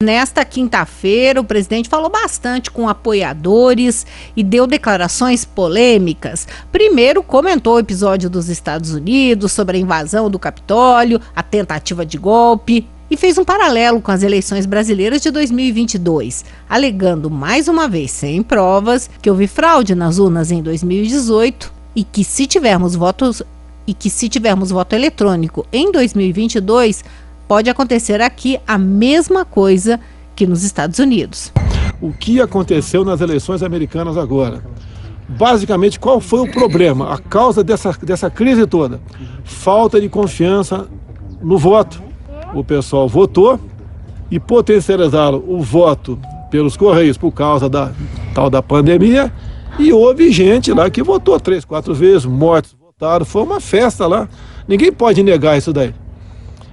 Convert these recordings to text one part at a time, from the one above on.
Nesta quinta-feira, o presidente falou bastante com apoiadores e deu declarações polêmicas. Primeiro, comentou o episódio dos Estados Unidos sobre a invasão do Capitólio, a tentativa de golpe, e fez um paralelo com as eleições brasileiras de 2022, alegando mais uma vez, sem provas, que houve fraude nas urnas em 2018 e que se tivermos votos e que se tivermos voto eletrônico em 2022 pode acontecer aqui a mesma coisa que nos Estados Unidos. O que aconteceu nas eleições americanas agora? Basicamente, qual foi o problema, a causa dessa, dessa crise toda? Falta de confiança no voto. O pessoal votou e potencializaram o voto pelos Correios por causa da tal da pandemia e houve gente lá que votou três, quatro vezes, mortos votaram, foi uma festa lá. Ninguém pode negar isso daí.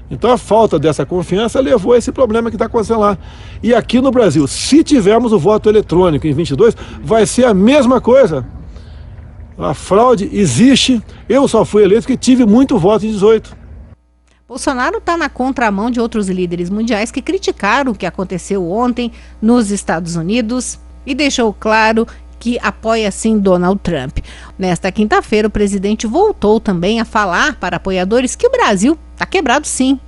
Então a falta dessa confiança levou a esse problema que está acontecendo lá. E aqui no Brasil, se tivermos o voto eletrônico em 22, vai ser a mesma coisa. A fraude existe. Eu só fui eleito porque tive muito voto em 18. Bolsonaro está na contramão de outros líderes mundiais que criticaram o que aconteceu ontem nos Estados Unidos e deixou claro que apoia sim Donald Trump. Nesta quinta-feira, o presidente voltou também a falar para apoiadores que o Brasil está quebrado sim.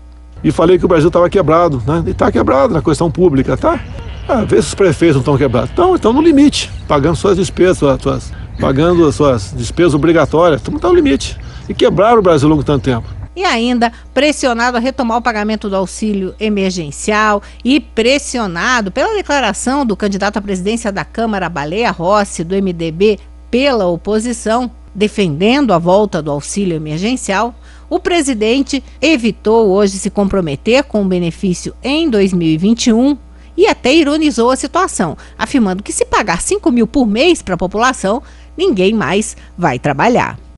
E falei que o Brasil estava quebrado, né? E está quebrado na questão pública, tá? Ah, vê se os prefeitos não estão quebrados. Então, estão no limite, pagando suas despesas, suas, pagando as suas despesas obrigatórias. Estamos no limite. E quebraram o Brasil ao longo de tanto tempo e ainda pressionado a retomar o pagamento do auxílio emergencial e pressionado pela declaração do candidato à presidência da Câmara, Baleia Rossi, do MDB, pela oposição, defendendo a volta do auxílio emergencial, o presidente evitou hoje se comprometer com o benefício em 2021 e até ironizou a situação, afirmando que se pagar 5 mil por mês para a população, ninguém mais vai trabalhar.